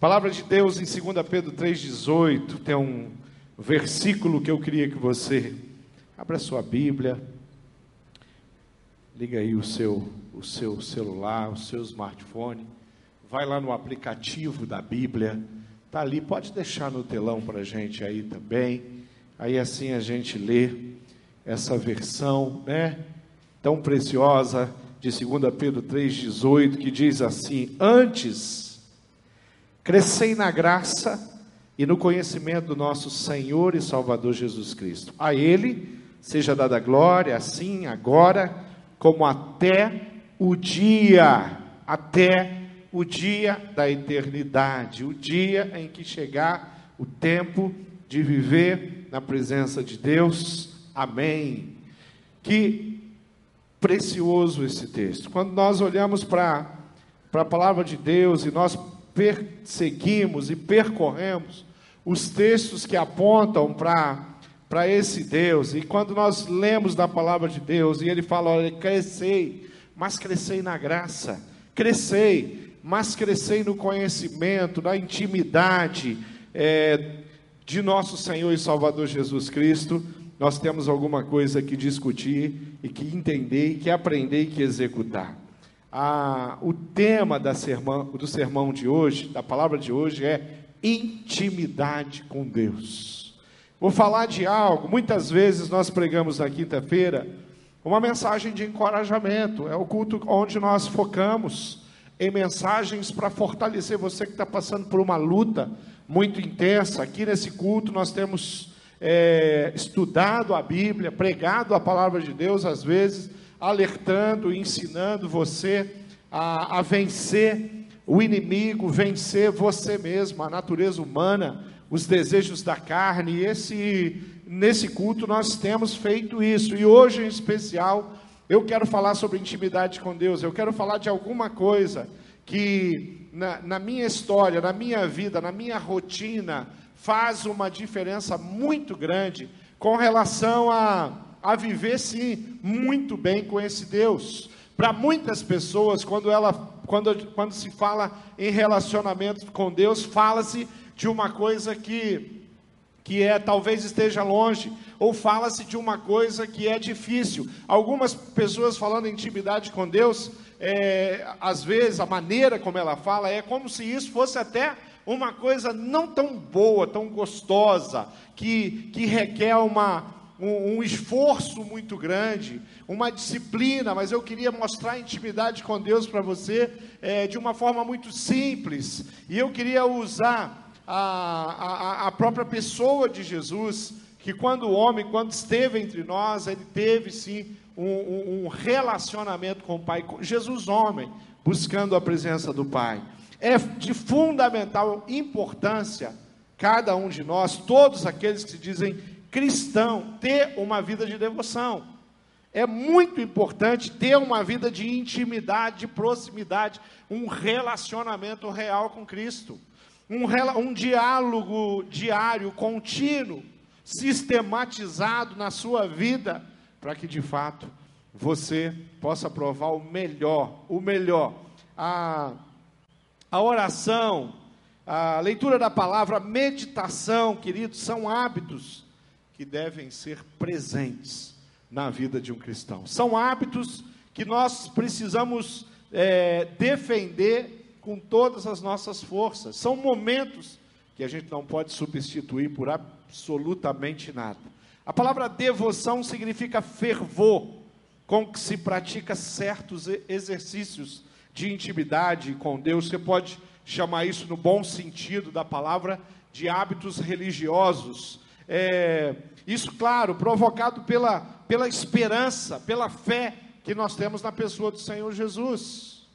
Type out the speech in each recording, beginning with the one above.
Palavra de Deus em 2 Pedro 3,18 tem um versículo que eu queria que você abra sua Bíblia, liga aí o seu, o seu celular, o seu smartphone, vai lá no aplicativo da Bíblia, tá ali, pode deixar no telão para a gente aí também, aí assim a gente lê essa versão, né, tão preciosa de 2 Pedro 3,18, que diz assim: Antes Crescei na graça e no conhecimento do nosso Senhor e Salvador Jesus Cristo. A Ele seja dada glória, assim, agora, como até o dia, até o dia da eternidade, o dia em que chegar o tempo de viver na presença de Deus. Amém. Que precioso esse texto. Quando nós olhamos para a palavra de Deus e nós perseguimos e percorremos os textos que apontam para esse Deus, e quando nós lemos da palavra de Deus, e ele fala: olha, crescei, mas crescei na graça, crescei, mas crescei no conhecimento, na intimidade é, de nosso Senhor e Salvador Jesus Cristo, nós temos alguma coisa que discutir, e que entender, e que aprender e que executar a, o tema da sermão, do sermão de hoje, da palavra de hoje, é intimidade com Deus. Vou falar de algo, muitas vezes nós pregamos na quinta-feira uma mensagem de encorajamento, é o culto onde nós focamos em mensagens para fortalecer você que está passando por uma luta muito intensa. Aqui nesse culto nós temos é, estudado a Bíblia, pregado a palavra de Deus às vezes, alertando, ensinando você a, a vencer o inimigo, vencer você mesmo, a natureza humana, os desejos da carne. E esse, nesse culto nós temos feito isso. E hoje, em especial, eu quero falar sobre intimidade com Deus. Eu quero falar de alguma coisa que na, na minha história, na minha vida, na minha rotina, faz uma diferença muito grande com relação a a viver sim muito bem com esse Deus. Para muitas pessoas, quando ela quando, quando se fala em relacionamento com Deus, fala-se de uma coisa que que é talvez esteja longe, ou fala-se de uma coisa que é difícil. Algumas pessoas falando em intimidade com Deus, é, às vezes a maneira como ela fala é como se isso fosse até uma coisa não tão boa, tão gostosa, que, que requer uma, um, um, esforço muito grande, uma disciplina, mas eu queria mostrar a intimidade com Deus para você é, de uma forma muito simples. E eu queria usar a, a, a própria pessoa de Jesus, que quando o homem, quando esteve entre nós, ele teve sim um, um relacionamento com o Pai, Jesus homem, buscando a presença do Pai. É de fundamental importância cada um de nós, todos aqueles que se dizem cristão ter uma vida de devoção. É muito importante ter uma vida de intimidade, de proximidade, um relacionamento real com Cristo, um, um diálogo diário, contínuo, sistematizado na sua vida, para que de fato você possa provar o melhor, o melhor. A, a oração, a leitura da palavra, a meditação, queridos, são hábitos que devem ser presentes na vida de um cristão. São hábitos que nós precisamos é, defender com todas as nossas forças. São momentos que a gente não pode substituir por absolutamente nada. A palavra devoção significa fervor, com que se pratica certos exercícios de intimidade com Deus. Você pode chamar isso, no bom sentido da palavra, de hábitos religiosos é, isso, claro, provocado pela, pela esperança, pela fé que nós temos na pessoa do Senhor Jesus.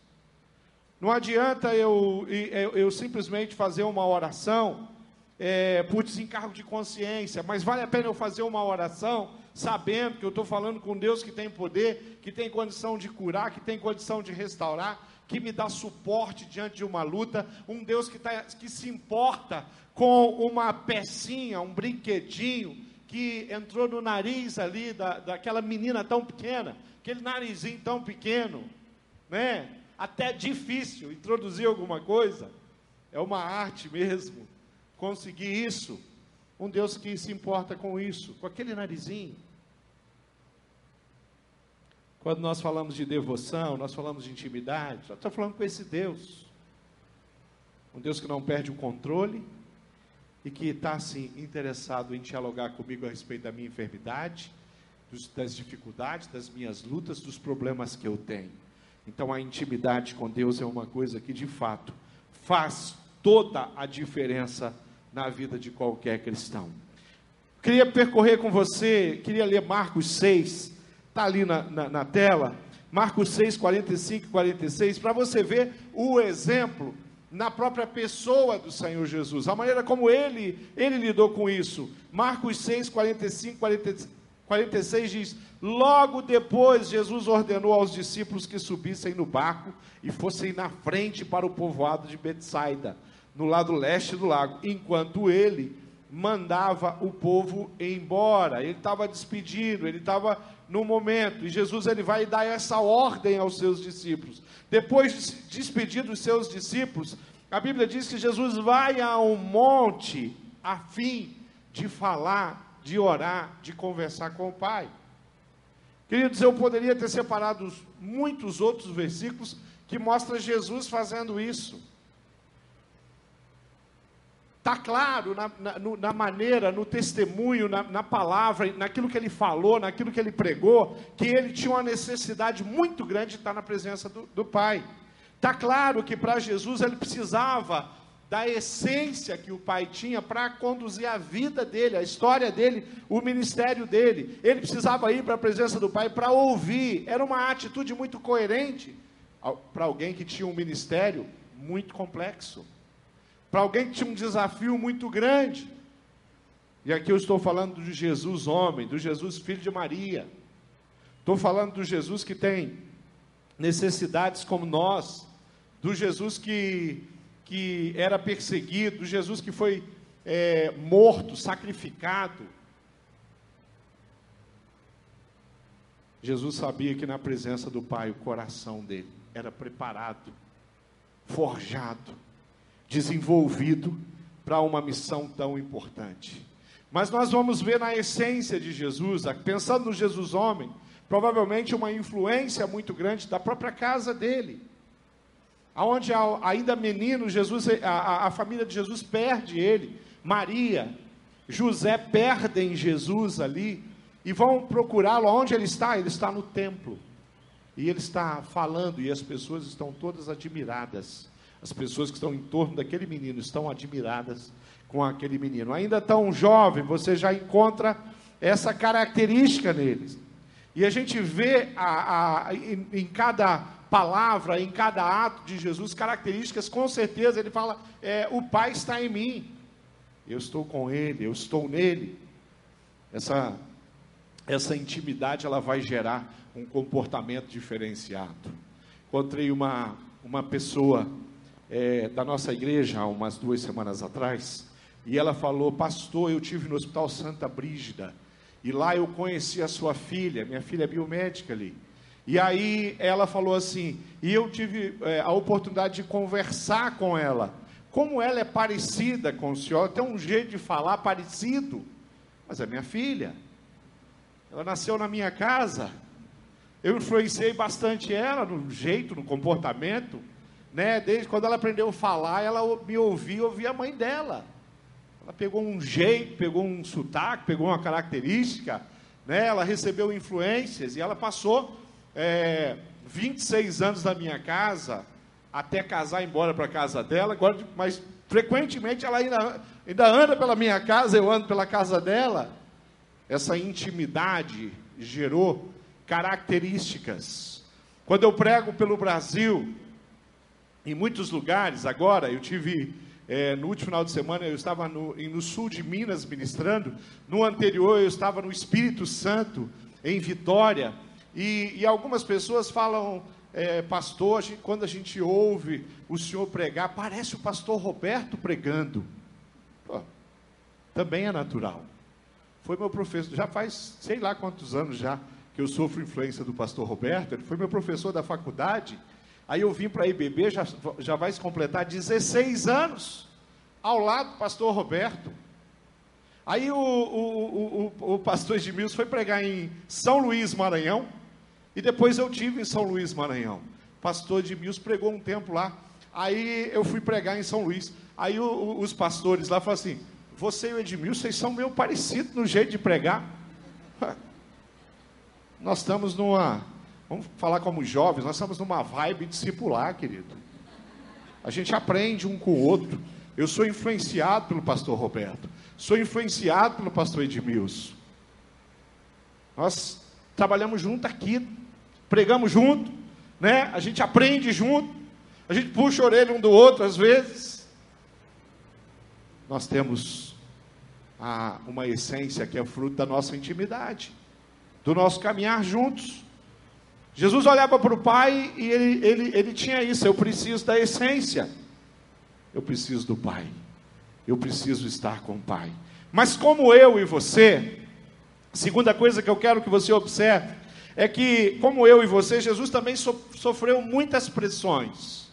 Não adianta eu, eu, eu simplesmente fazer uma oração é, por desencargo de consciência, mas vale a pena eu fazer uma oração sabendo que eu estou falando com Deus que tem poder, que tem condição de curar, que tem condição de restaurar, que me dá suporte diante de uma luta, um Deus que, tá, que se importa com uma pecinha, um brinquedinho que entrou no nariz ali da, daquela menina tão pequena, aquele narizinho tão pequeno, né? Até difícil introduzir alguma coisa. é uma arte mesmo conseguir isso. Um Deus que se importa com isso, com aquele narizinho. Quando nós falamos de devoção, nós falamos de intimidade, nós estamos falando com esse Deus. Um Deus que não perde o controle e que está, assim, interessado em dialogar comigo a respeito da minha enfermidade, dos, das dificuldades, das minhas lutas, dos problemas que eu tenho. Então, a intimidade com Deus é uma coisa que, de fato, faz toda a diferença na vida de qualquer cristão. Queria percorrer com você, queria ler Marcos 6, está ali na, na, na, tela, Marcos 6, 45 e 46, para você ver o exemplo na própria pessoa do Senhor Jesus, a maneira como ele, ele lidou com isso. Marcos 6, 45, 46 diz: Logo depois, Jesus ordenou aos discípulos que subissem no barco e fossem na frente para o povoado de Betsaida no lado leste do lago, enquanto ele mandava o povo embora. Ele estava despedindo, ele estava no momento, e Jesus ele vai dar essa ordem aos seus discípulos. Depois de despedir dos seus discípulos, a Bíblia diz que Jesus vai a um monte a fim de falar, de orar, de conversar com o Pai. Queridos, eu poderia ter separado muitos outros versículos que mostram Jesus fazendo isso. Está claro na, na, na, maneira, no testemunho, na, na, palavra, naquilo que ele falou, naquilo que ele pregou, que ele tinha uma necessidade muito grande de estar na presença do, do Pai. Está claro que para Jesus ele precisava da essência que o Pai tinha para conduzir a vida dele, a história dele, o ministério dele. Ele precisava ir para a presença do Pai para ouvir. Era uma atitude muito coerente para alguém que tinha um ministério muito complexo para alguém que tinha um desafio muito grande. E aqui eu estou falando de Jesus homem, do Jesus filho de Maria. Estou falando do Jesus que tem necessidades como nós, do Jesus que, que era perseguido, do Jesus que foi é, morto, sacrificado. Jesus sabia que na presença do Pai o coração dele era preparado, forjado desenvolvido para uma missão tão importante. Mas nós vamos ver na essência de Jesus, pensando no Jesus homem, provavelmente uma influência muito grande da própria casa dele. Aonde ainda menino, Jesus, a, a família de Jesus perde ele, Maria, José perdem Jesus ali e vão procurá-lo. Onde ele está? Ele está no templo. E ele está falando e as pessoas estão todas admiradas. As pessoas que estão em torno daquele menino estão admiradas com aquele menino. Ainda tão jovem, você já encontra essa característica neles. E a gente vê a, a, em, em, cada palavra, em cada ato de Jesus, características, com certeza, ele fala: é, o Pai está em mim, eu estou com Ele, eu estou nele. Essa, essa intimidade ela vai gerar um comportamento diferenciado. Encontrei uma, uma pessoa é, da nossa igreja há umas duas semanas atrás, e ela falou: Pastor, eu tive no Hospital Santa Brígida, e lá eu conheci a sua filha, minha filha é biomédica ali. E aí ela falou assim, e eu tive é, a oportunidade de conversar com ela. Como ela é parecida com o senhor, tem um jeito de falar parecido, mas é minha filha. Ela nasceu na minha casa. Eu influenciei bastante ela no jeito, no comportamento né? Desde quando ela aprendeu a falar, ela me ouvia, ouvia a mãe dela. Ela pegou um jeito, pegou um sotaque, pegou uma característica, né? Ela recebeu influências e ela passou é, 26 anos na minha casa, até casar e ir embora para casa dela. Agora, mas frequentemente ela ainda, ainda anda pela minha casa, eu ando pela casa dela. Essa intimidade gerou características. Quando eu prego pelo Brasil, em muitos lugares, agora, eu tive, é, no último final de semana, eu estava no, no sul de Minas ministrando, no anterior, eu estava no Espírito Santo, em Vitória, e, e algumas pessoas falam, é, pastor, a gente, quando a gente ouve o senhor pregar, parece o pastor Roberto pregando. Pô, também é natural. Foi meu professor, já faz sei lá quantos anos já que eu sofro influência do pastor Roberto, ele foi meu professor da faculdade, Aí eu vim para a IBB, já, já vai se completar 16 anos, ao lado do pastor Roberto. Aí o, o, o, o pastor Edmilson foi pregar em São Luís, Maranhão, e depois eu tive em São Luís, Maranhão. O pastor Edmilson pregou um tempo lá. Aí eu fui pregar em São Luís. Aí o, os pastores lá falaram assim: Você e o Edmilson, vocês são meio parecidos no jeito de pregar. Nós estamos numa, vamos falar como jovens, nós estamos numa vibe discipular, querido. A gente aprende um com o outro. Eu sou influenciado pelo pastor Roberto, sou influenciado pelo pastor Edmilson. Nós trabalhamos junto aqui, pregamos junto, né? A gente aprende junto, a gente puxa a orelha um do outro às vezes. Nós temos a, uma essência que é fruto da nossa intimidade do nosso caminhar juntos. Jesus olhava para o Pai e ele, ele, ele tinha isso: eu preciso da essência, eu preciso do Pai, eu preciso estar com o Pai. Mas como eu e você, segunda coisa que eu quero que você observe é que, como eu e você, Jesus também so, sofreu muitas pressões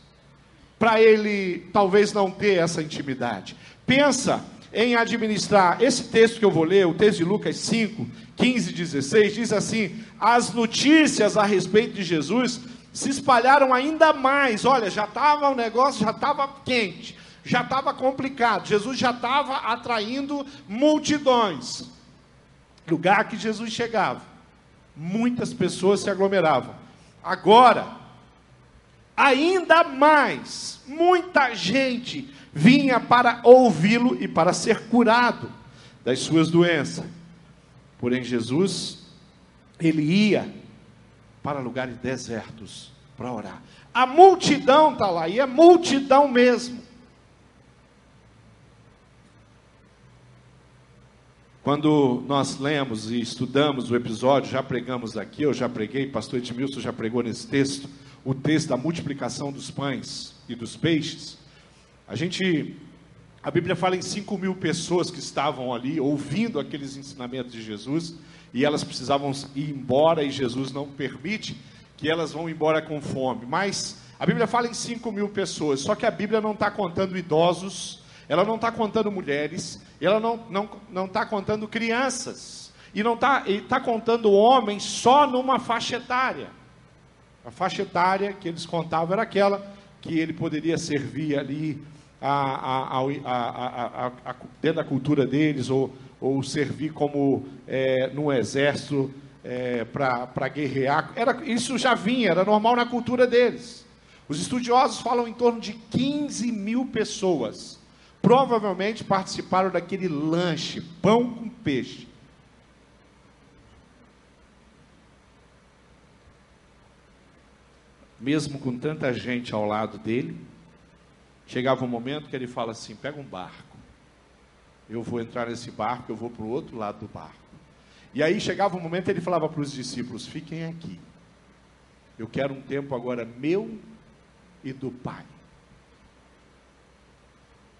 para ele talvez não ter essa intimidade. Pensa em administrar. Esse texto que eu vou ler, o texto de Lucas 5, 15 e 16, diz assim: as notícias a respeito de Jesus se espalharam ainda mais. Olha, já estava o negócio, já estava quente, já estava complicado. Jesus já estava atraindo multidões. Lugar que Jesus chegava, muitas pessoas se aglomeravam. Agora, ainda mais, muita gente vinha para ouvi-lo e para ser curado das suas doenças. Porém, Jesus, ele ia para lugares desertos para orar. A multidão está lá, e é multidão mesmo. Quando nós lemos e estudamos o episódio, já pregamos aqui, eu já preguei, pastor Edmilson já pregou nesse texto, o texto da multiplicação dos pães e dos peixes. A gente, a Bíblia fala em 5 mil pessoas que estavam ali ouvindo aqueles ensinamentos de Jesus e elas precisavam ir embora e Jesus não permite que elas vão embora com fome. Mas a Bíblia fala em 5 mil pessoas, só que a Bíblia não está contando idosos, ela não está contando mulheres, ela não está não, não tá contando crianças, e não está tá contando homens só numa faixa etária. A faixa etária que eles contavam era aquela que ele poderia servir ali a, a, a, dentro da cultura deles, ou, ou servir como é, no exército é, para guerrear. Era, isso já vinha, era normal na cultura deles. Os estudiosos falam em torno de 15 mil pessoas. Provavelmente participaram daquele lanche, pão com peixe. Mesmo com tanta gente ao lado dele, Chegava um momento que ele fala assim: pega um barco, eu vou entrar nesse barco, eu vou para o outro lado do barco. E aí chegava um momento ele falava para os discípulos: fiquem aqui, eu quero um tempo agora meu e do Pai.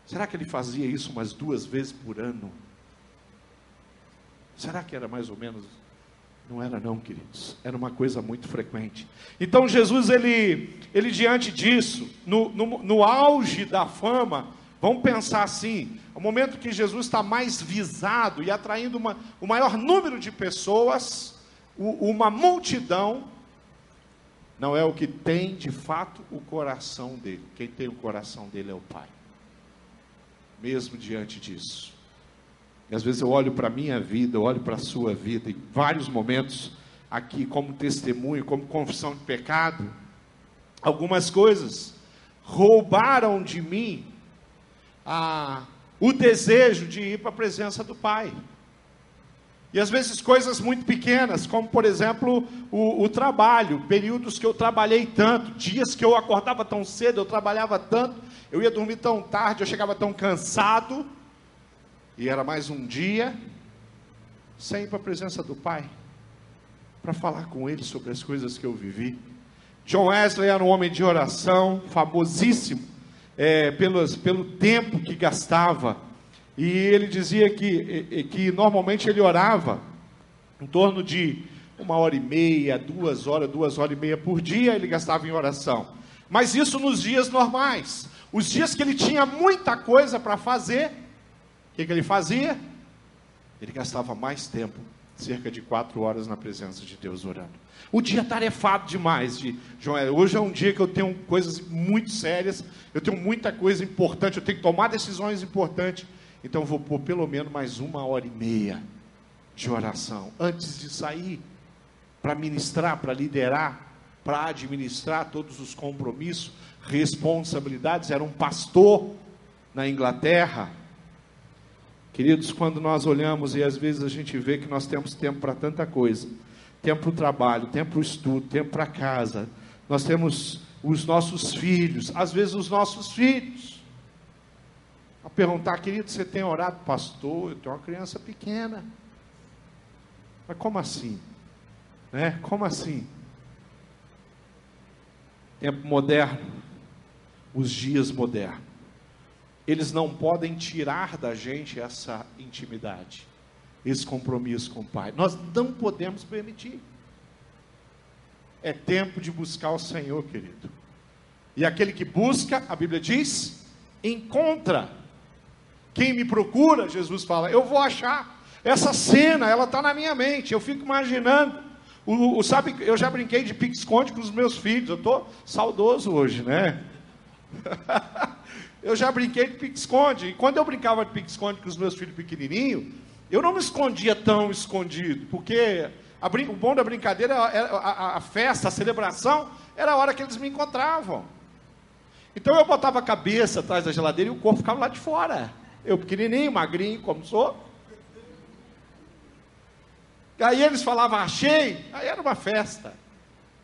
Será que ele fazia isso umas duas vezes por ano? Será que era mais ou menos não era não, queridos. Era uma coisa muito frequente. Então Jesus, ele, ele diante disso, no, no, no auge da fama, vamos pensar assim, o momento que Jesus está mais visado e atraindo uma, o maior número de pessoas, o, uma multidão, não é o que tem de fato o coração dele. Quem tem o coração dele é o Pai. Mesmo diante disso. E às vezes eu olho para a minha vida, eu olho para a sua vida, em vários momentos, aqui como testemunho, como confissão de pecado, algumas coisas roubaram de mim a, o desejo de ir para a presença do Pai. E às vezes coisas muito pequenas, como por exemplo o, o, trabalho, períodos que eu trabalhei tanto, dias que eu acordava tão cedo, eu trabalhava tanto, eu ia dormir tão tarde, eu chegava tão cansado, e era mais um dia sem ir para a presença do Pai, para falar com Ele sobre as coisas que eu vivi. John Wesley era um homem de oração, famosíssimo, é, pelos, pelo tempo que gastava. E ele dizia que, que normalmente ele orava em torno de uma hora e meia, duas horas, duas horas e meia por dia, ele gastava em oração. Mas isso nos dias normais. Os dias que ele tinha muita coisa para fazer, o que, que ele fazia? Ele gastava mais tempo, cerca de quatro horas na presença de Deus orando. O dia tarefado demais de João. Hoje é um dia que eu tenho coisas muito sérias, eu tenho muita coisa importante, eu tenho que tomar decisões importantes. Então vou pôr pelo menos mais uma hora e meia de oração antes de sair para ministrar, para liderar, para administrar todos os compromissos, responsabilidades. Era um pastor na Inglaterra. Queridos, quando nós olhamos e às vezes a gente vê que nós temos tempo para tanta coisa, tempo para o trabalho, tempo para o estudo, tempo para casa, nós temos os nossos filhos, às vezes os nossos filhos. A perguntar, querido, você tem orado, pastor? Eu tenho uma criança pequena. Mas como assim? Né? Como assim? Tempo moderno, os dias modernos, eles não podem tirar da gente essa intimidade, esse compromisso com o Pai. Nós não podemos permitir. É tempo de buscar o Senhor, querido. E aquele que busca, a Bíblia diz, encontra. Quem me procura, Jesus fala, eu vou achar. Essa cena, ela está na minha mente. Eu fico imaginando. O, o, sabe, eu já brinquei de pique-esconde com os meus filhos. Eu estou saudoso hoje, né? eu já brinquei de pique-esconde. E quando eu brincava de pique-esconde com os meus filhos pequenininhos, eu não me escondia tão escondido, porque a, o bom da brincadeira, a, a, a, festa, a celebração, era a hora que eles me encontravam. Então eu botava a cabeça atrás da geladeira e o corpo ficava lá de fora. Eu pequenininho, magrinho, como sou. Aí eles falavam, achei, aí era uma festa,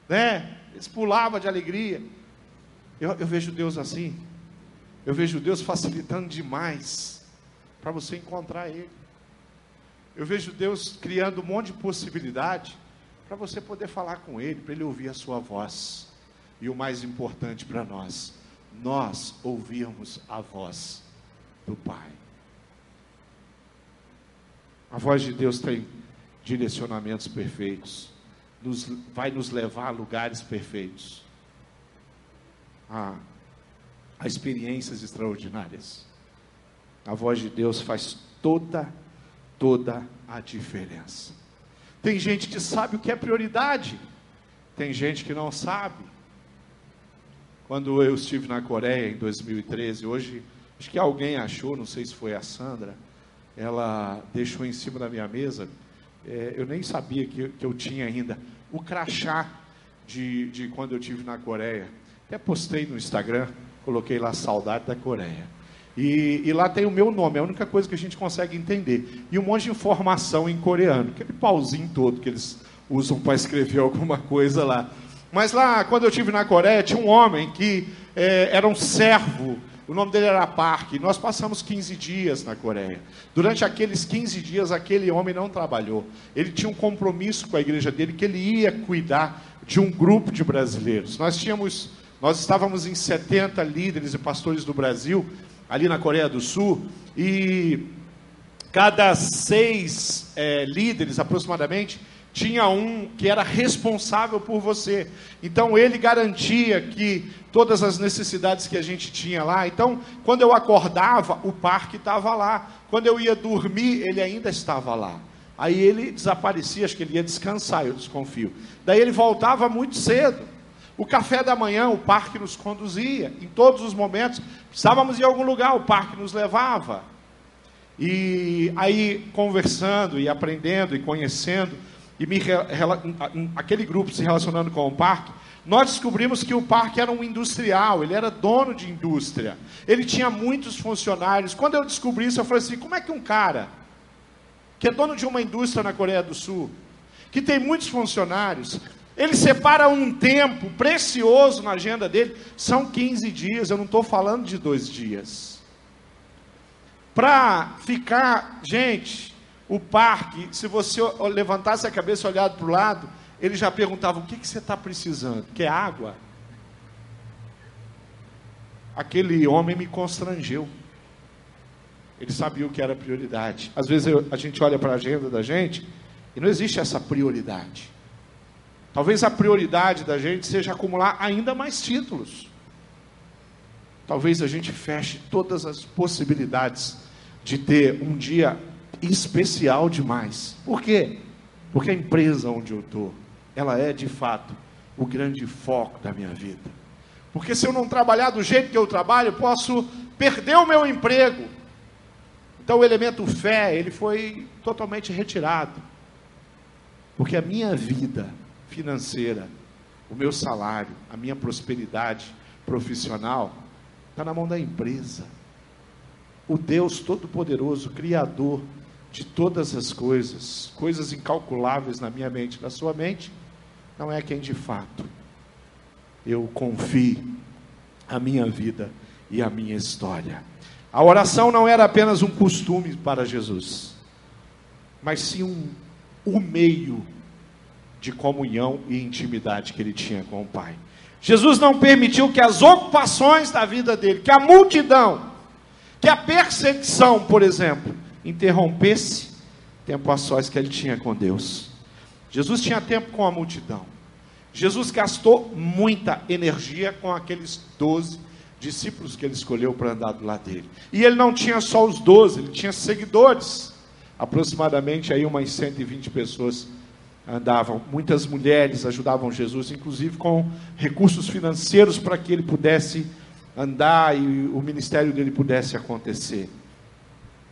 né? Eles pulavam de alegria. Eu, eu vejo Deus assim, eu vejo Deus facilitando demais para você encontrar Ele. Eu vejo Deus criando um monte de possibilidade para você poder falar com Ele, para Ele ouvir a sua voz. E o mais importante para nós, nós ouvirmos a voz do Pai. A voz de Deus tem direcionamentos perfeitos, nos, vai nos levar a lugares perfeitos, a, a experiências extraordinárias. A voz de Deus faz toda, toda a diferença. Tem gente que sabe o que é prioridade, tem gente que não sabe. Quando eu estive na Coreia em 2013, hoje, acho que alguém achou, não sei se foi a Sandra, ela deixou em cima da minha mesa é, eu nem sabia que, que eu tinha ainda o crachá de, de quando eu tive na Coreia. Até postei no Instagram, coloquei lá saudade da Coreia. E, e, lá tem o meu nome, é a única coisa que a gente consegue entender. E um monte de informação em coreano, aquele pauzinho todo que eles usam para escrever alguma coisa lá. Mas lá, quando eu tive na Coreia, tinha um homem que é, era um servo o nome dele era Park. Nós passamos 15 dias na Coreia. Durante aqueles 15 dias, aquele homem não trabalhou. Ele tinha um compromisso com a igreja dele que ele ia cuidar de um grupo de brasileiros. Nós tínhamos, nós estávamos em 70 líderes e pastores do Brasil, ali na Coreia do Sul, e cada seis é, líderes aproximadamente tinha um que era responsável por você. Então ele garantia que todas as necessidades que a gente tinha lá. Então, quando eu acordava, o parque estava lá. Quando eu ia dormir, ele ainda estava lá. Aí ele desaparecia, acho que ele ia descansar, eu desconfio. Daí ele voltava muito cedo. O café da manhã, o parque nos conduzia. Em todos os momentos, ir a algum lugar, o parque nos levava. E aí, conversando e aprendendo e conhecendo, e me, aquele grupo se relacionando com o parque, nós descobrimos que o parque era um industrial, ele era dono de indústria, ele tinha muitos funcionários. Quando eu descobri isso, eu falei assim: como é que um cara que é dono de uma indústria na Coreia do Sul, que tem muitos funcionários, ele separa um tempo precioso na agenda dele, são 15 dias, eu não estou falando de dois dias, para ficar, gente, o parque, se você levantasse a cabeça e olhar para o lado, ele já perguntava: o que, que você está precisando? Quer água? Aquele homem me constrangeu. Ele sabia o que era prioridade. Às vezes eu, a gente olha para a agenda da gente e não existe essa prioridade. Talvez a prioridade da gente seja acumular ainda mais títulos. talvez a gente feche todas as possibilidades de ter um dia especial demais. Por quê? Porque a empresa onde eu estou, ela é de fato o grande foco da minha vida. Porque se eu não trabalhar do jeito que eu trabalho, eu posso perder o meu emprego. Então o elemento fé, ele foi totalmente retirado. Porque a minha vida financeira, o meu salário, a minha prosperidade profissional, está na mão da empresa. O Deus Todo-Poderoso, Criador de todas as coisas, coisas incalculáveis na minha mente, na sua mente, não é quem de fato eu confio a minha vida e a minha história. A oração não era apenas um costume para Jesus, mas sim um, um meio de comunhão e intimidade que ele tinha com o Pai. Jesus não permitiu que as ocupações da vida dele, que a multidão, que a perseguição, por exemplo, interrompesse tempo a sós que ele tinha com Deus. Jesus tinha tempo com a multidão. Jesus gastou muita energia com aqueles doze discípulos que ele escolheu para andar do lado dele. E ele não tinha só os doze, ele tinha seguidores. Aproximadamente aí umas 120 pessoas andavam. Muitas mulheres ajudavam Jesus, inclusive com recursos financeiros para que ele pudesse andar e o ministério dele pudesse acontecer.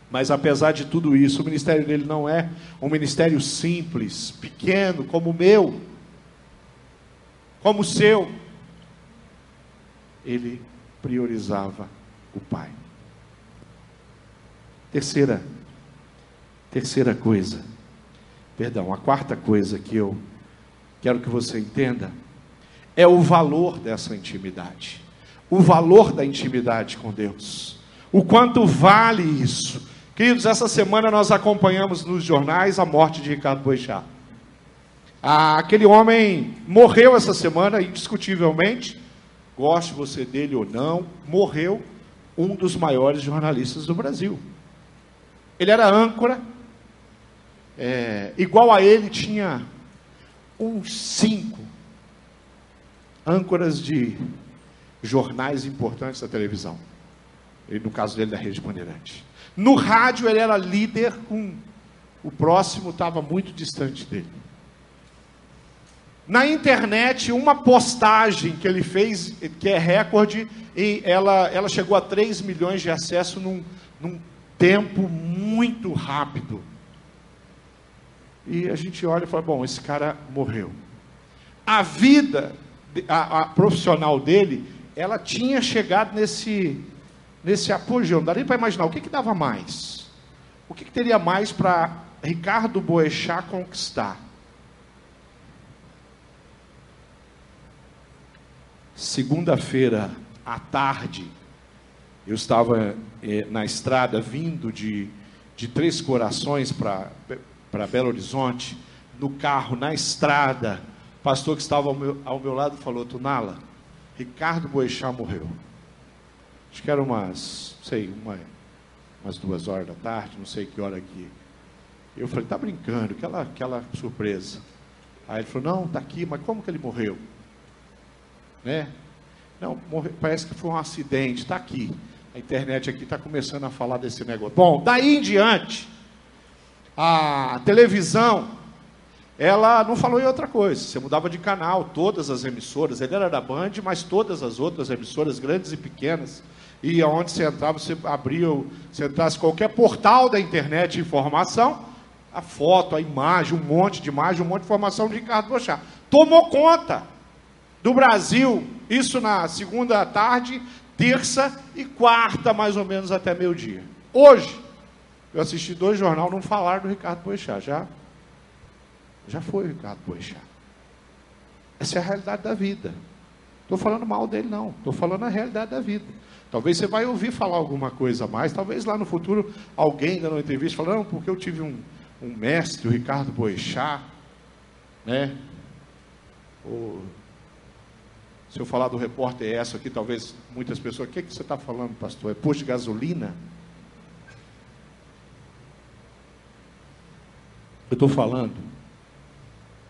Mas apesar de tudo isso, o ministério dele não é um ministério simples, pequeno, como o meu, como o seu. Ele priorizava o Pai. Terceira, terceira coisa, perdão, a quarta coisa que eu quero que você entenda é o valor dessa intimidade, o valor da intimidade com Deus, o quanto vale isso. Queridos, essa semana nós acompanhamos nos jornais a morte de Ricardo Boechat. Ah, aquele homem morreu essa semana, indiscutivelmente, goste você dele ou não, morreu um dos maiores jornalistas do Brasil. Ele era âncora, é, igual a ele tinha uns cinco âncoras de jornais importantes da televisão. Ele, no caso dele, da Rede Bandeirante. No rádio ele era líder com o próximo estava muito distante dele. Na internet, uma postagem que ele fez, que é recorde, e ela, ela chegou a 3 milhões de acessos num, num tempo muito rápido. E a gente olha e fala: bom, esse cara morreu. A vida a, a profissional dele, ela tinha chegado nesse, nesse apogeu. Não dá nem para imaginar o que, que dava mais. O que, que teria mais para Ricardo Boechat conquistar? Segunda-feira à tarde, eu estava eh, na estrada vindo de, de Três Corações para Belo Horizonte, no carro, na estrada. O pastor que estava ao meu, ao meu lado falou: Tunala, Ricardo Boechat morreu. Acho que era umas, sei, uma, umas duas horas da tarde, não sei que hora aqui. Eu falei, tá brincando, aquela, aquela surpresa. Aí ele falou, não, tá aqui, mas como que ele morreu? Né? Não, morreu, parece que foi um acidente, está aqui. A internet aqui está começando a falar desse negócio. Bom, daí em diante, a televisão, ela não falou em outra coisa. Você mudava de canal, todas as emissoras, ele era da Band, mas todas as outras emissoras, grandes e pequenas, e aonde você entrava, você abria, você entrasse qualquer portal da internet de informação, a foto, a imagem, um monte de imagem, um monte de informação de Ricardo Bochá. Tomou conta do Brasil, isso na segunda tarde, terça e quarta, mais ou menos até meio-dia. Hoje, eu assisti dois jornais, não falaram do Ricardo Boechat, já, já foi o Ricardo Boechat. Essa é a realidade da vida. Estou falando mal dele, não. Estou falando a realidade da vida. Talvez você vai ouvir falar alguma coisa a mais, talvez lá no futuro alguém dando uma entrevista falando, não, porque eu tive um, um mestre, o Ricardo Boechat, né? Ou, se eu falar do repórter essa aqui, talvez muitas pessoas, o que, é que você está falando, pastor? É posto de gasolina? Eu estou falando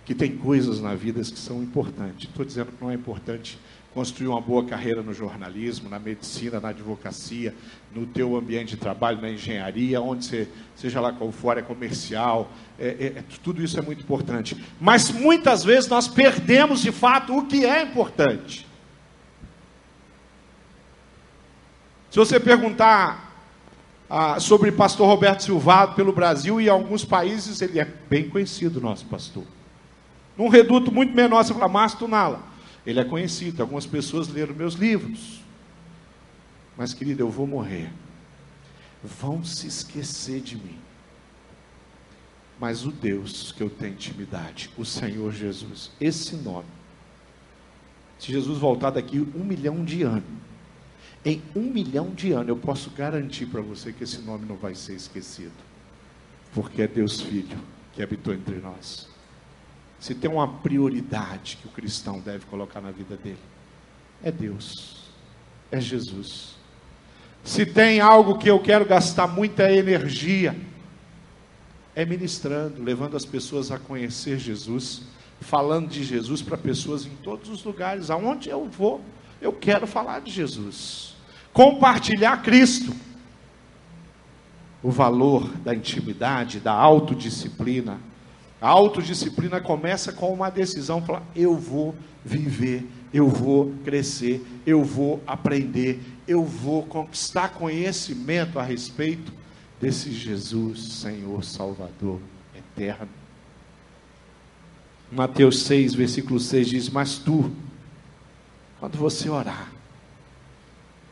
que tem coisas na vida que são importantes. Estou dizendo que não é importante construir uma boa carreira no jornalismo, na medicina, na advocacia, no teu ambiente de trabalho, na engenharia, onde você, seja lá qual for, é comercial, é, é, é, tudo isso é muito importante. Mas muitas vezes nós perdemos de fato o que é importante. Se você perguntar ah, sobre pastor Roberto Silvado pelo Brasil e alguns países, ele é bem conhecido, nosso pastor. Num reduto muito menor, você fala, Márcio Tunala. Ele é conhecido, algumas pessoas leram meus livros. Mas, querido, eu vou morrer. Vão se esquecer de mim. Mas o Deus que eu tenho intimidade, o Senhor Jesus, esse nome. Se Jesus voltar daqui um milhão de anos, em um milhão de anos, eu posso garantir para você que esse nome não vai ser esquecido. Porque é Deus Filho que habitou entre nós. Se tem uma prioridade que o cristão deve colocar na vida dele, é Deus, é Jesus. Se tem algo que eu quero gastar muita energia, é ministrando, levando as pessoas a conhecer Jesus, falando de Jesus para pessoas em todos os lugares, aonde eu vou, eu quero falar de Jesus compartilhar Cristo. O valor da intimidade, da autodisciplina. A autodisciplina começa com uma decisão: falar, eu vou viver, eu vou crescer, eu vou aprender, eu vou conquistar conhecimento a respeito desse Jesus, Senhor Salvador eterno. Mateus 6, versículo 6 diz: Mas tu, quando você orar,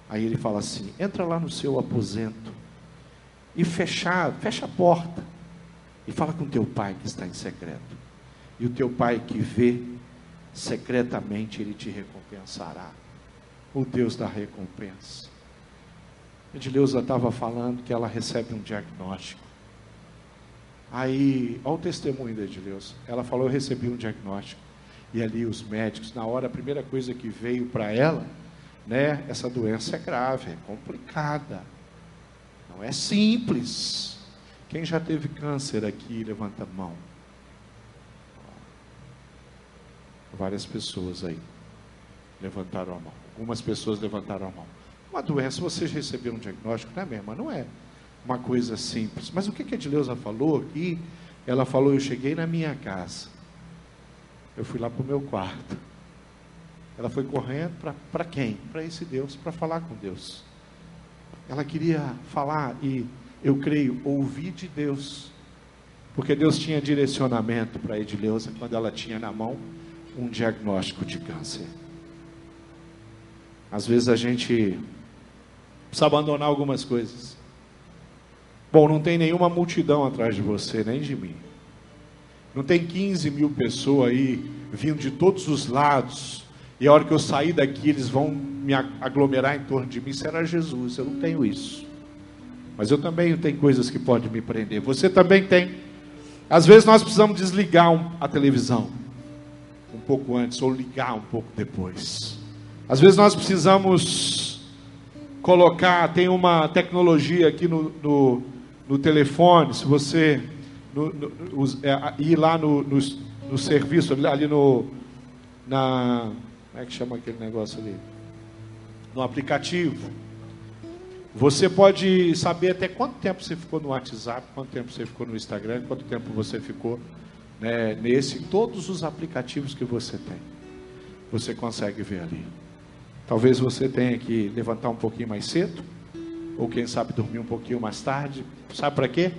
Aí ele fala assim: entra lá no seu aposento e fechar, fecha a porta e fala com teu pai que está em secreto. E o teu pai que vê secretamente, ele te recompensará. O Deus da recompensa. Edileuza estava falando que ela recebe um diagnóstico. Aí, olha o testemunho da Edileuza. Ela falou: Eu recebi um diagnóstico. E ali os médicos, na hora, a primeira coisa que veio para ela né? Essa doença é grave, é complicada. Não é simples. Quem já teve câncer aqui, levanta a mão. Várias pessoas aí levantaram a mão. Algumas pessoas levantaram a mão. Uma doença, vocês receberam um diagnóstico, não é mesmo? Não é uma coisa simples. Mas o que, que a Edileuza falou aqui? Ela falou: Eu cheguei na minha casa. Eu fui lá para o meu quarto. Ela foi correndo para quem? Para esse Deus, para falar com Deus. Ela queria falar e, eu creio, ouvir de Deus. Porque Deus tinha direcionamento para Edileuza quando ela tinha na mão um diagnóstico de câncer. Às vezes a gente precisa abandonar algumas coisas. Bom, não tem nenhuma multidão atrás de você, nem de mim. Não tem 15 mil pessoas aí vindo de todos os lados e a hora que eu sair daqui, eles vão me aglomerar em torno de mim. Será Jesus? Eu não tenho isso. Mas eu também tenho coisas que podem me prender. Você também tem. Às vezes nós precisamos desligar a televisão um pouco antes ou ligar um pouco depois. Às vezes nós precisamos colocar, tem uma tecnologia aqui no, no, no telefone, se você no, no, é, ir lá no, no, serviço, ali no, na, como é que chama aquele negócio ali? No aplicativo. Você pode saber até quanto tempo você ficou no WhatsApp, quanto tempo você ficou no Instagram, quanto tempo você ficou né, nesse, todos os aplicativos que você tem. Você consegue ver ali. Talvez você tenha que levantar um pouquinho mais cedo, ou quem sabe dormir um pouquinho mais tarde. Sabe para quê?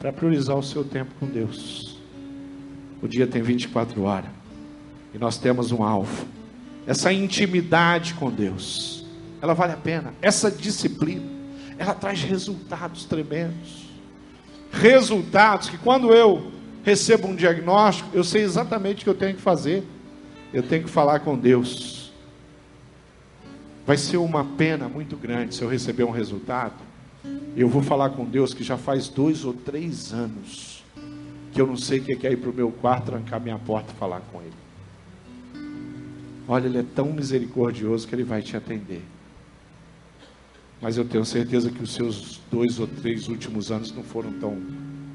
Para priorizar o seu tempo com Deus. O dia tem 24 horas. E nós temos um alvo essa intimidade com Deus, ela vale a pena. Essa disciplina, ela traz resultados tremendos. Resultados que quando eu recebo um diagnóstico, eu sei exatamente o que eu tenho que fazer. Eu tenho que falar com Deus. Vai ser uma pena muito grande se eu receber um resultado. Eu vou falar com Deus que já faz dois ou três anos que eu não sei o que é ir para o meu quarto, trancar minha porta e falar com Ele. Olha, Ele é tão misericordioso que Ele vai te atender. Mas eu tenho certeza que os seus dois ou três últimos anos não foram tão,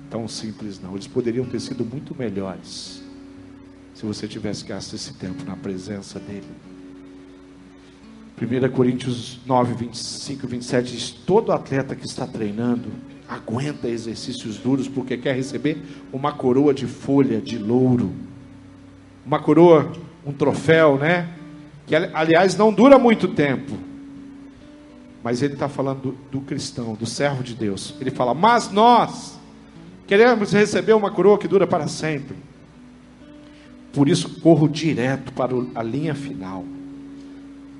tão simples, não. Eles poderiam ter sido muito melhores se você tivesse gasto esse tempo na presença dEle. 1 Coríntios 9, 25 27 diz: Todo atleta que está treinando aguenta exercícios duros porque quer receber uma coroa de folha de louro. Uma coroa, um troféu, né? Que aliás não dura muito tempo. Mas ele está falando do, do cristão, do servo de Deus. Ele fala: Mas nós queremos receber uma coroa que dura para sempre. Por isso corro direto para a linha final.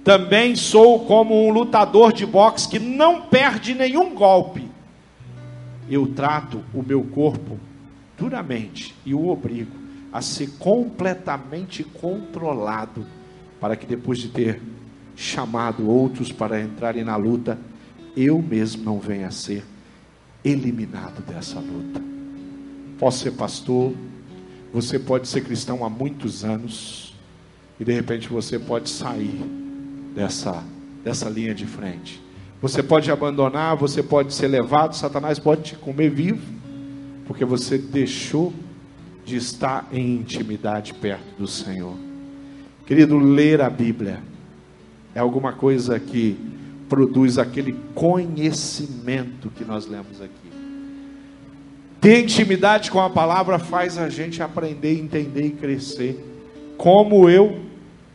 Também sou como um lutador de boxe que não perde nenhum golpe. Eu trato o meu corpo duramente e o obrigo a ser completamente controlado, para que depois de ter chamado outros para entrarem na luta, eu mesmo não venha a ser eliminado dessa luta. Posso ser pastor, você pode ser cristão há muitos anos, e de repente você pode sair dessa, dessa linha de frente. Você pode abandonar, você pode ser levado, Satanás pode te comer vivo, porque você deixou de estar em intimidade perto do Senhor. Querido, ler a Bíblia é alguma coisa que produz aquele conhecimento que nós lemos aqui. Ter intimidade com a palavra faz a gente aprender, entender e crescer, como eu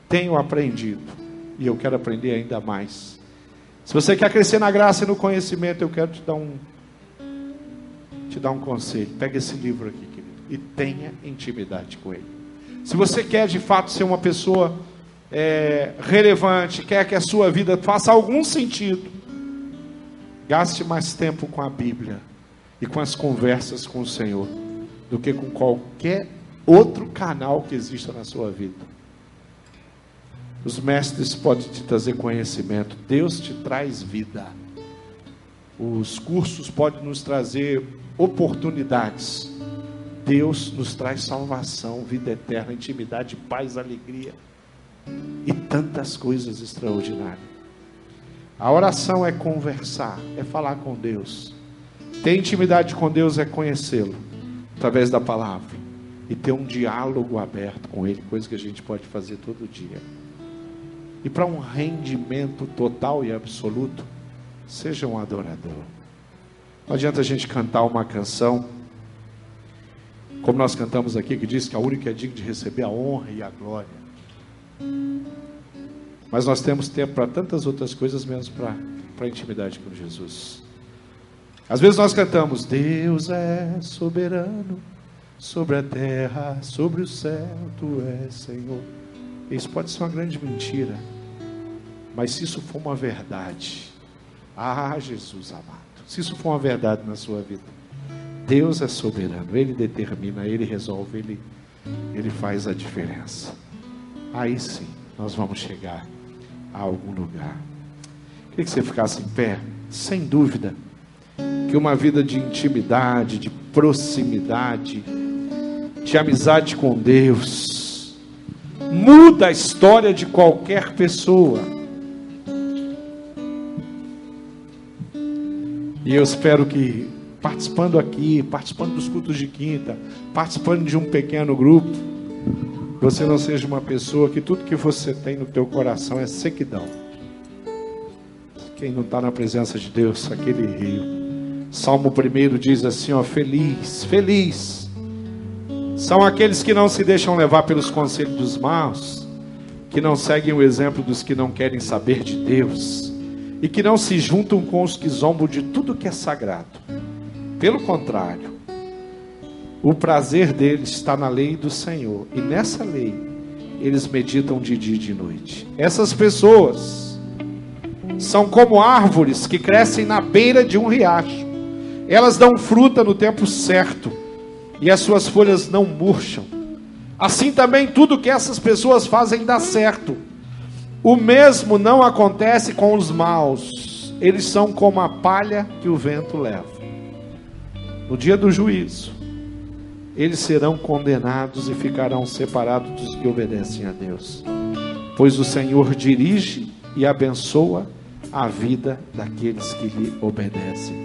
tenho aprendido, e eu quero aprender ainda mais. Se você quer crescer na graça e no conhecimento, eu quero te dar um te dar um conselho. Pega esse livro aqui, e tenha intimidade com ele. Se você quer de fato ser uma pessoa é, relevante, quer que a sua vida faça algum sentido, gaste mais tempo com a Bíblia e com as conversas com o Senhor do que com qualquer outro canal que exista na sua vida. Os mestres podem te trazer conhecimento, Deus te traz vida. Os cursos podem nos trazer oportunidades. Deus nos traz salvação, vida eterna, intimidade, paz, alegria e tantas coisas extraordinárias. A oração é conversar, é falar com Deus. Ter intimidade com Deus é conhecê-lo através da palavra e ter um diálogo aberto com Ele, coisa que a gente pode fazer todo dia. E para um rendimento total e absoluto, seja um adorador. Não adianta a gente cantar uma canção, como nós cantamos aqui, que diz que a única é digna de receber a honra e a glória. Mas nós temos tempo para tantas outras coisas, menos para a intimidade com Jesus. Às vezes nós cantamos: Deus é soberano sobre a terra, sobre o céu, tu és Senhor. Isso pode ser uma grande mentira, mas se isso for uma verdade, ah, Jesus amado, se isso for uma verdade na sua vida, Deus é soberano, Ele determina, Ele resolve, Ele, Ele faz a diferença. Aí sim, nós vamos chegar a algum lugar. Queria que você ficasse em pé, sem dúvida, que uma vida de intimidade, de proximidade, de amizade com Deus, muda a história de qualquer pessoa. E eu espero que participando aqui, participando dos cultos de quinta, participando de um pequeno grupo, você não seja uma pessoa que tudo que você tem no teu coração é sequidão. Quem não está na presença de Deus, aquele rio. Salmo 1 diz assim: ó, feliz, feliz. São aqueles que não se deixam levar pelos conselhos dos maus, que não seguem o exemplo dos que não querem saber de Deus, e que não se juntam com os que zombam de tudo que é sagrado. Pelo contrário, o prazer deles está na lei do Senhor. E nessa lei, eles meditam de dia e de noite. Essas pessoas são como árvores que crescem na beira de um riacho. Elas dão fruta no tempo certo e as suas folhas não murcham. Assim também tudo que essas pessoas fazem dá certo. O mesmo não acontece com os maus. Eles são como a palha que o vento leva. No dia do juízo, eles serão condenados e ficarão separados dos que obedecem a Deus. Pois o Senhor dirige e abençoa a vida daqueles que lhe obedecem.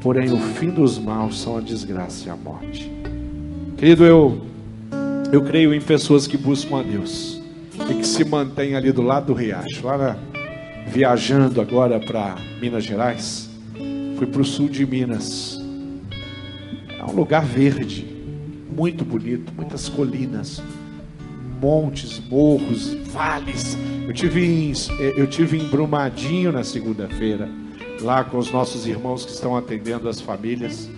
Porém, o fim dos maus são a desgraça e a morte. Querido, eu eu creio em pessoas que buscam a Deus e que se mantêm ali do lado do riacho, lá na, viajando agora para Minas Gerais, fui para o sul de Minas. É um lugar verde, muito bonito, muitas colinas, montes, morros, vales. Eu tive em, eu tive em Brumadinho na segunda-feira, lá com os nossos irmãos que estão atendendo as famílias.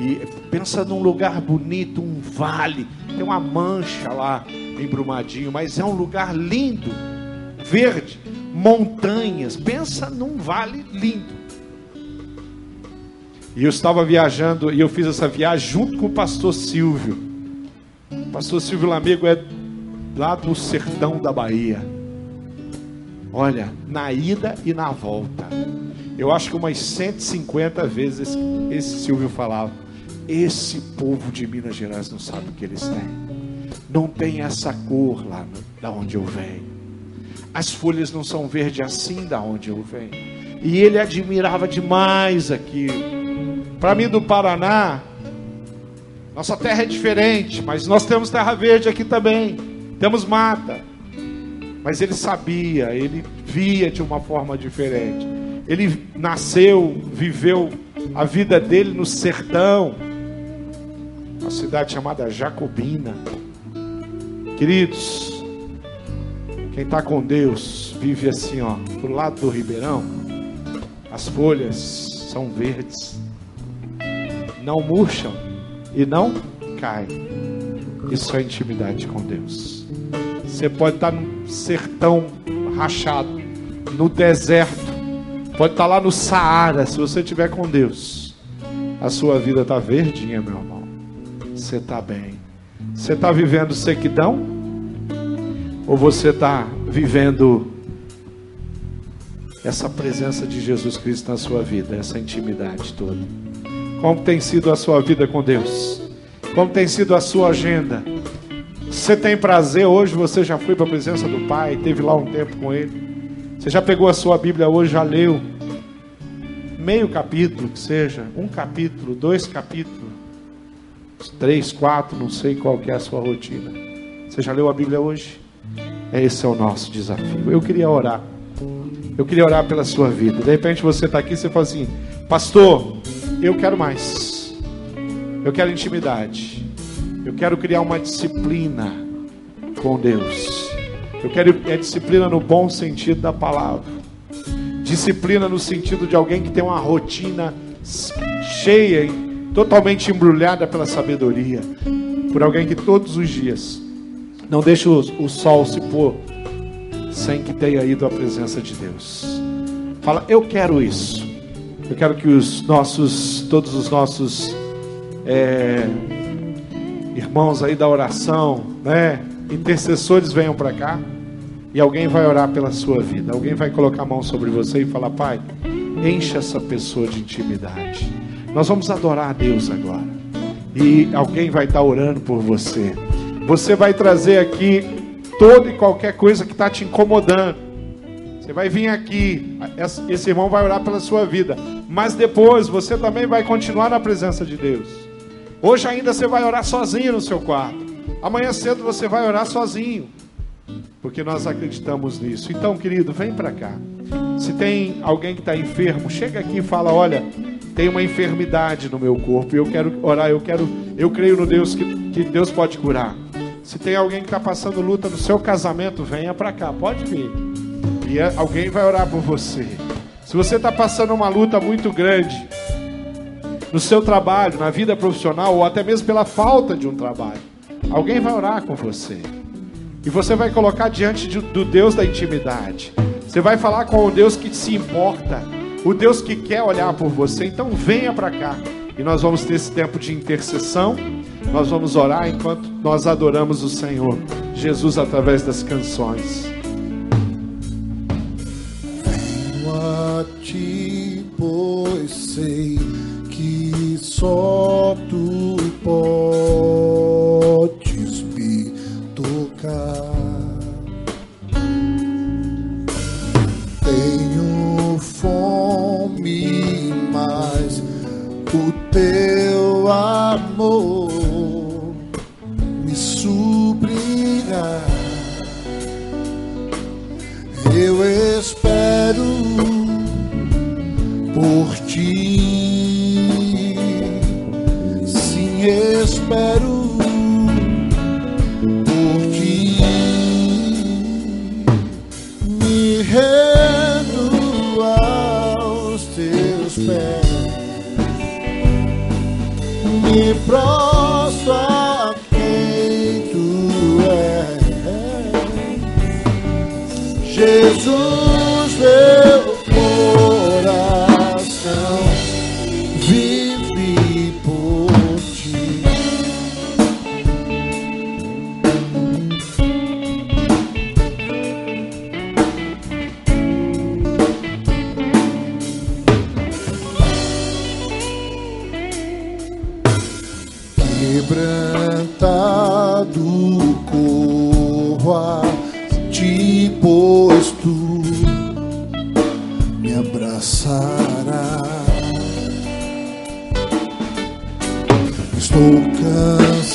E pensa num lugar bonito, um vale, tem uma mancha lá em Brumadinho, mas é um lugar lindo, verde, montanhas. Pensa num vale lindo. E eu estava viajando, e eu fiz essa viagem junto com o pastor Silvio. O pastor Silvio Lamego é lá do sertão da Bahia. Olha, na ida e na volta. Eu acho que umas 150 vezes esse Silvio falava: Esse povo de Minas Gerais não sabe o que eles têm. Não tem essa cor lá no, da onde eu venho. As folhas não são verdes assim da onde eu venho. E ele admirava demais aquilo. Para mim do Paraná, nossa terra é diferente, mas nós temos terra verde aqui também. Temos mata. Mas ele sabia, ele via de uma forma diferente. Ele nasceu, viveu a vida dele no sertão, uma cidade chamada Jacobina. Queridos, quem está com Deus vive assim, ó, do lado do ribeirão, as folhas são verdes, não murcham e não caem. Isso é intimidade com Deus. Você pode estar no sertão rachado, no deserto, pode estar lá no Saara, se você estiver com Deus, a sua vida está verdinha, meu irmão. Você está bem. Você está vivendo sequidão? Ou você está vivendo essa presença de Jesus Cristo na sua vida, essa intimidade toda? Como tem sido a sua vida com Deus? Como tem sido a sua agenda? Você tem prazer hoje? Você já foi para a presença do Pai, teve lá um tempo com Ele? Você já pegou a sua Bíblia hoje, já leu? Meio capítulo, que seja, um capítulo, dois capítulos, três, quatro, não sei qual que é a sua rotina. Você já leu a Bíblia hoje? Esse é o nosso desafio. Eu queria orar. Eu queria orar pela sua vida. De repente você está aqui e você fala assim, pastor, eu quero mais. Eu quero intimidade. Eu quero criar uma disciplina com Deus. Eu quero é disciplina no bom sentido da palavra. Disciplina no sentido de alguém que tem uma rotina cheia, totalmente embrulhada pela sabedoria. Por alguém que todos os dias não deixa o, o sol se pôr sem que tenha ido à presença de Deus. Fala, eu quero isso. Eu quero que os nossos, todos os nossos é, irmãos aí da oração, né, intercessores venham para cá e alguém vai orar pela sua vida. Alguém vai colocar a mão sobre você e falar: Pai, encha essa pessoa de intimidade. Nós vamos adorar a Deus agora. E alguém vai estar orando por você. Você vai trazer aqui toda e qualquer coisa que está te incomodando. Você vai vir aqui, esse irmão vai orar pela sua vida. Mas depois você também vai continuar na presença de Deus. Hoje ainda você vai orar sozinho no seu quarto. Amanhã cedo você vai orar sozinho porque nós acreditamos nisso. Então, querido, vem para cá. Se tem alguém que está enfermo, chega aqui e fala: Olha, tem uma enfermidade no meu corpo eu quero orar, eu quero, eu creio no Deus que, que Deus pode curar. Se tem alguém que está passando luta no seu casamento, venha para cá, pode vir. E alguém vai orar por você. Se você está passando uma luta muito grande no seu trabalho, na vida profissional, ou até mesmo pela falta de um trabalho, alguém vai orar com você. E você vai colocar diante de, do Deus da intimidade. Você vai falar com o Deus que se importa, o Deus que quer olhar por você. Então venha para cá. E nós vamos ter esse tempo de intercessão. Nós vamos orar enquanto nós adoramos o Senhor, Jesus através das canções. Ti, pois sei que só tu podes me tocar. Tenho fome, mas o teu amor abraçará. Estou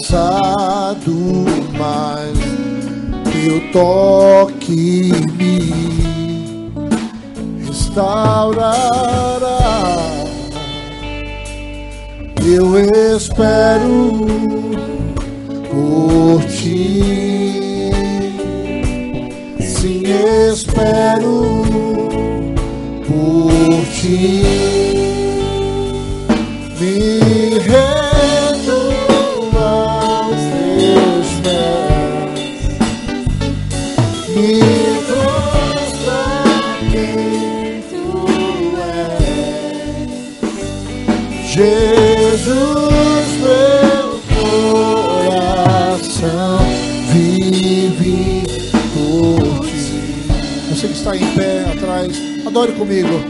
cansado, mas teu toque me restaurará. Eu espero por ti. Sim, espero por ti. Me adore comigo.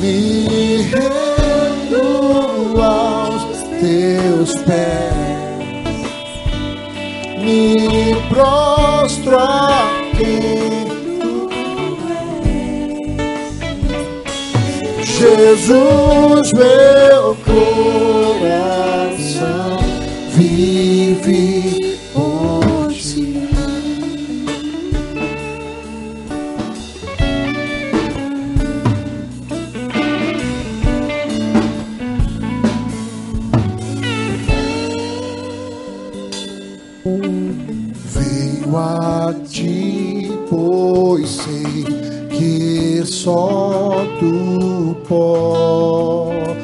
Me rendo aos teus pés, me prostro a quem Jesus, meu coração Venho a ti, pois sei que só tu podes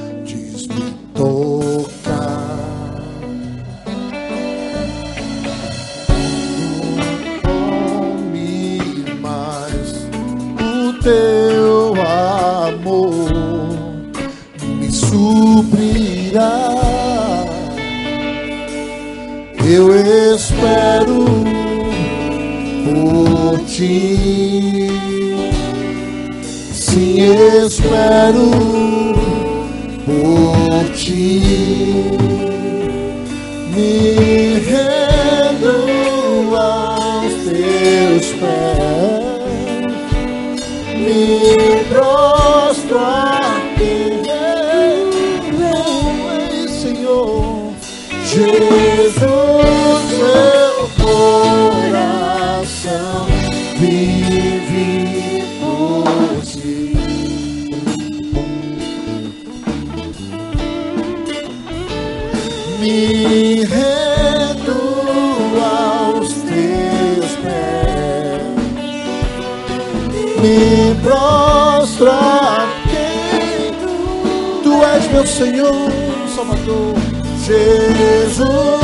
ti. Sim, espero por ti. Me rendo aos teus pés. Senhor, Salvador. Jesus,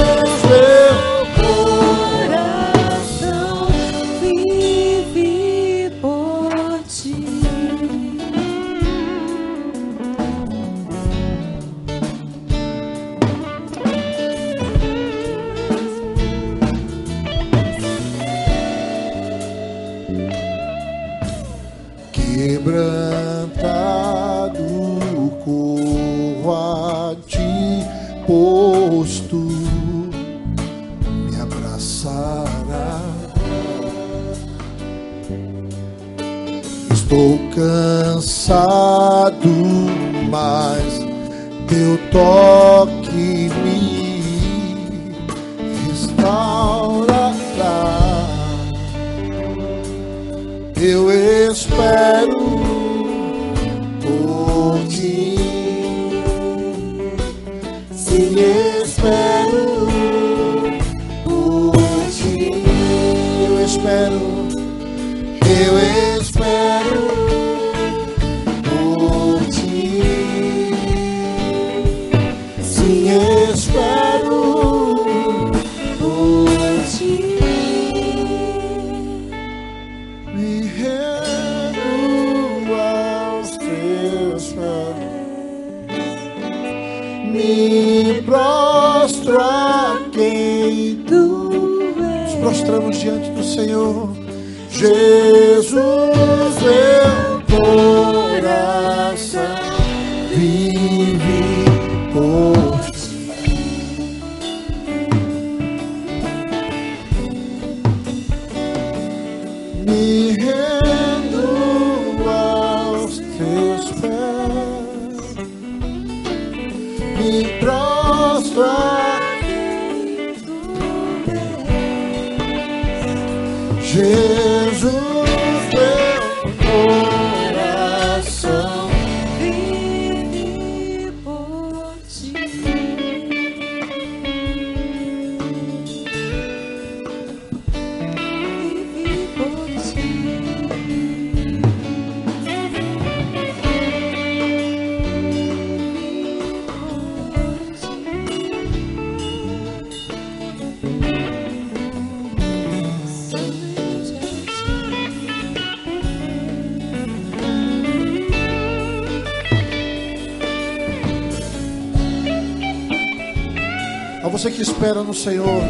no Senhor,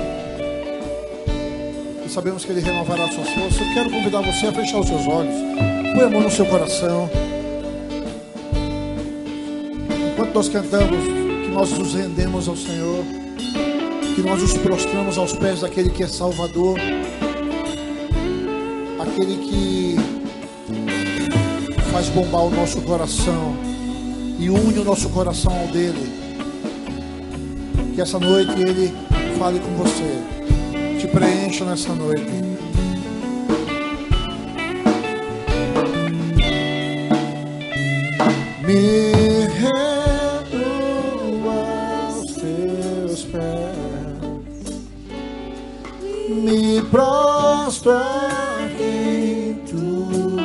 e sabemos que Ele renovará suas forças, eu quero convidar você a fechar os seus olhos, põe a mão no seu coração. Enquanto nós cantamos, que nós nos rendemos ao Senhor, que nós nos prostramos aos pés daquele que é Salvador, aquele que faz bombar o nosso coração e une o nosso coração ao dele. Que essa noite Ele fale com você, te preencha nessa noite. Me rendo aos teus pés, me prostro a quem tu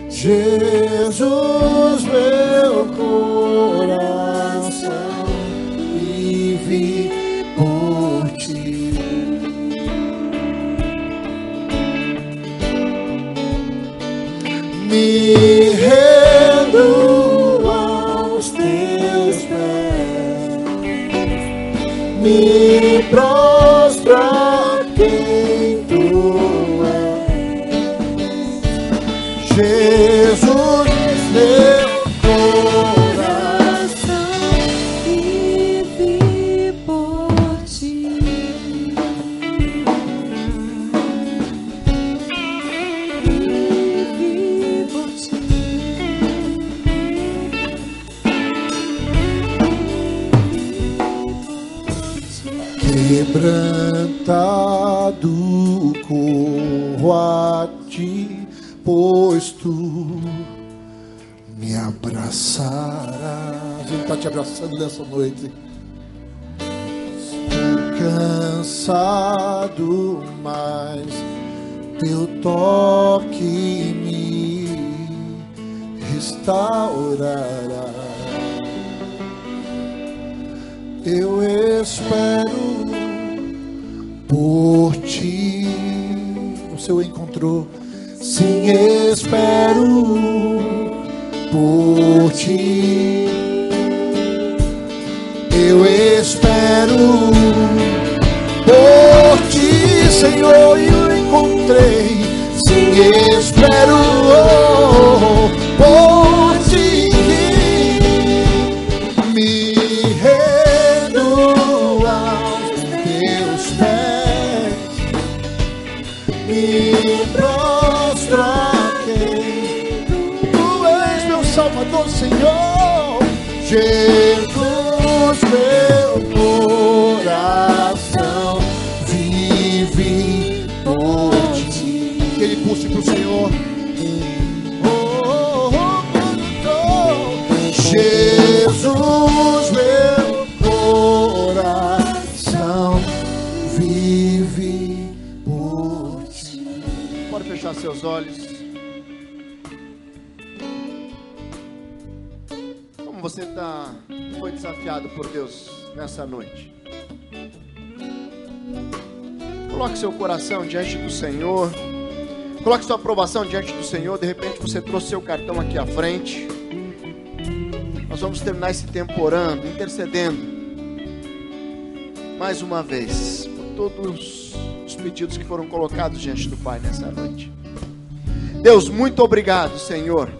és. Jesus, nessa noite. Cansado, mas teu toque me restaurará. Eu espero por ti. O Senhor encontrou. Sim, espero por ti. Eu espero por ti, Senhor, e eu encontrei. Sim, espero por ti. Me rendo aos teus pés, me prostro quem tu és meu Salvador, Senhor. Jesus, seus olhos. Como você tá, foi desafiado por Deus nessa noite? Coloque seu coração diante do Senhor. Coloque sua aprovação diante do Senhor. De repente você trouxe seu cartão aqui à frente. Nós vamos terminar esse tempo orando, intercedendo. Mais uma vez, por todos os pedidos que foram colocados diante do Pai nessa noite. Deus, muito obrigado, Senhor.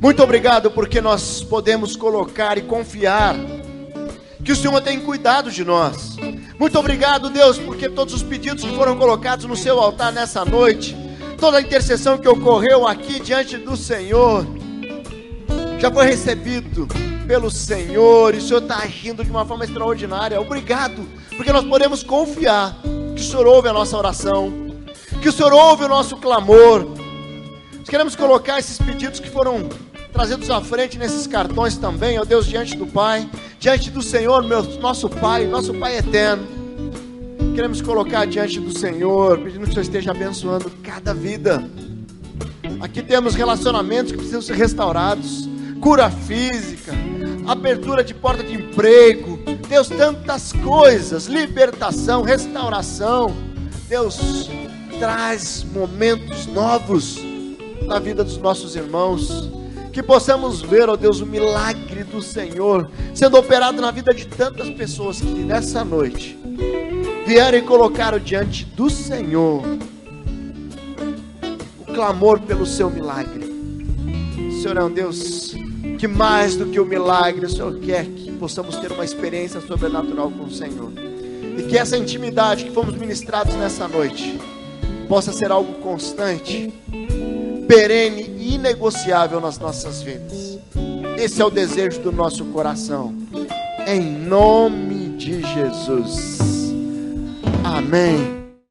Muito obrigado porque nós podemos colocar e confiar que o Senhor tem cuidado de nós. Muito obrigado, Deus, porque todos os pedidos que foram colocados no seu altar nessa noite, toda a intercessão que ocorreu aqui diante do Senhor, já foi recebido pelo Senhor e o Senhor está agindo de uma forma extraordinária. Obrigado, porque nós podemos confiar que o Senhor ouve a nossa oração, que o Senhor ouve o nosso clamor. Nós queremos colocar esses pedidos que foram trazidos à frente nesses cartões também, ó Deus, diante do Pai, diante do Senhor, meu, nosso Pai, nosso Pai eterno. Queremos colocar diante do Senhor, pedindo que o Senhor esteja abençoando cada vida. Aqui temos relacionamentos que precisam ser restaurados, cura física, abertura de porta de emprego, Deus, tantas coisas, libertação, restauração. Deus, traz momentos novos na vida dos nossos irmãos. Que possamos ver, ó Deus, o milagre do Senhor sendo operado na vida de tantas pessoas que nessa noite vieram e colocaram diante do Senhor o clamor pelo seu milagre. Senhor é um Deus que mais do que o milagre, o Senhor quer que possamos ter uma experiência sobrenatural com o Senhor. E que essa intimidade que fomos ministrados nessa noite possa ser algo constante, perene e inegociável nas nossas vidas. Esse é o desejo do nosso coração. Em nome de Jesus. Amém.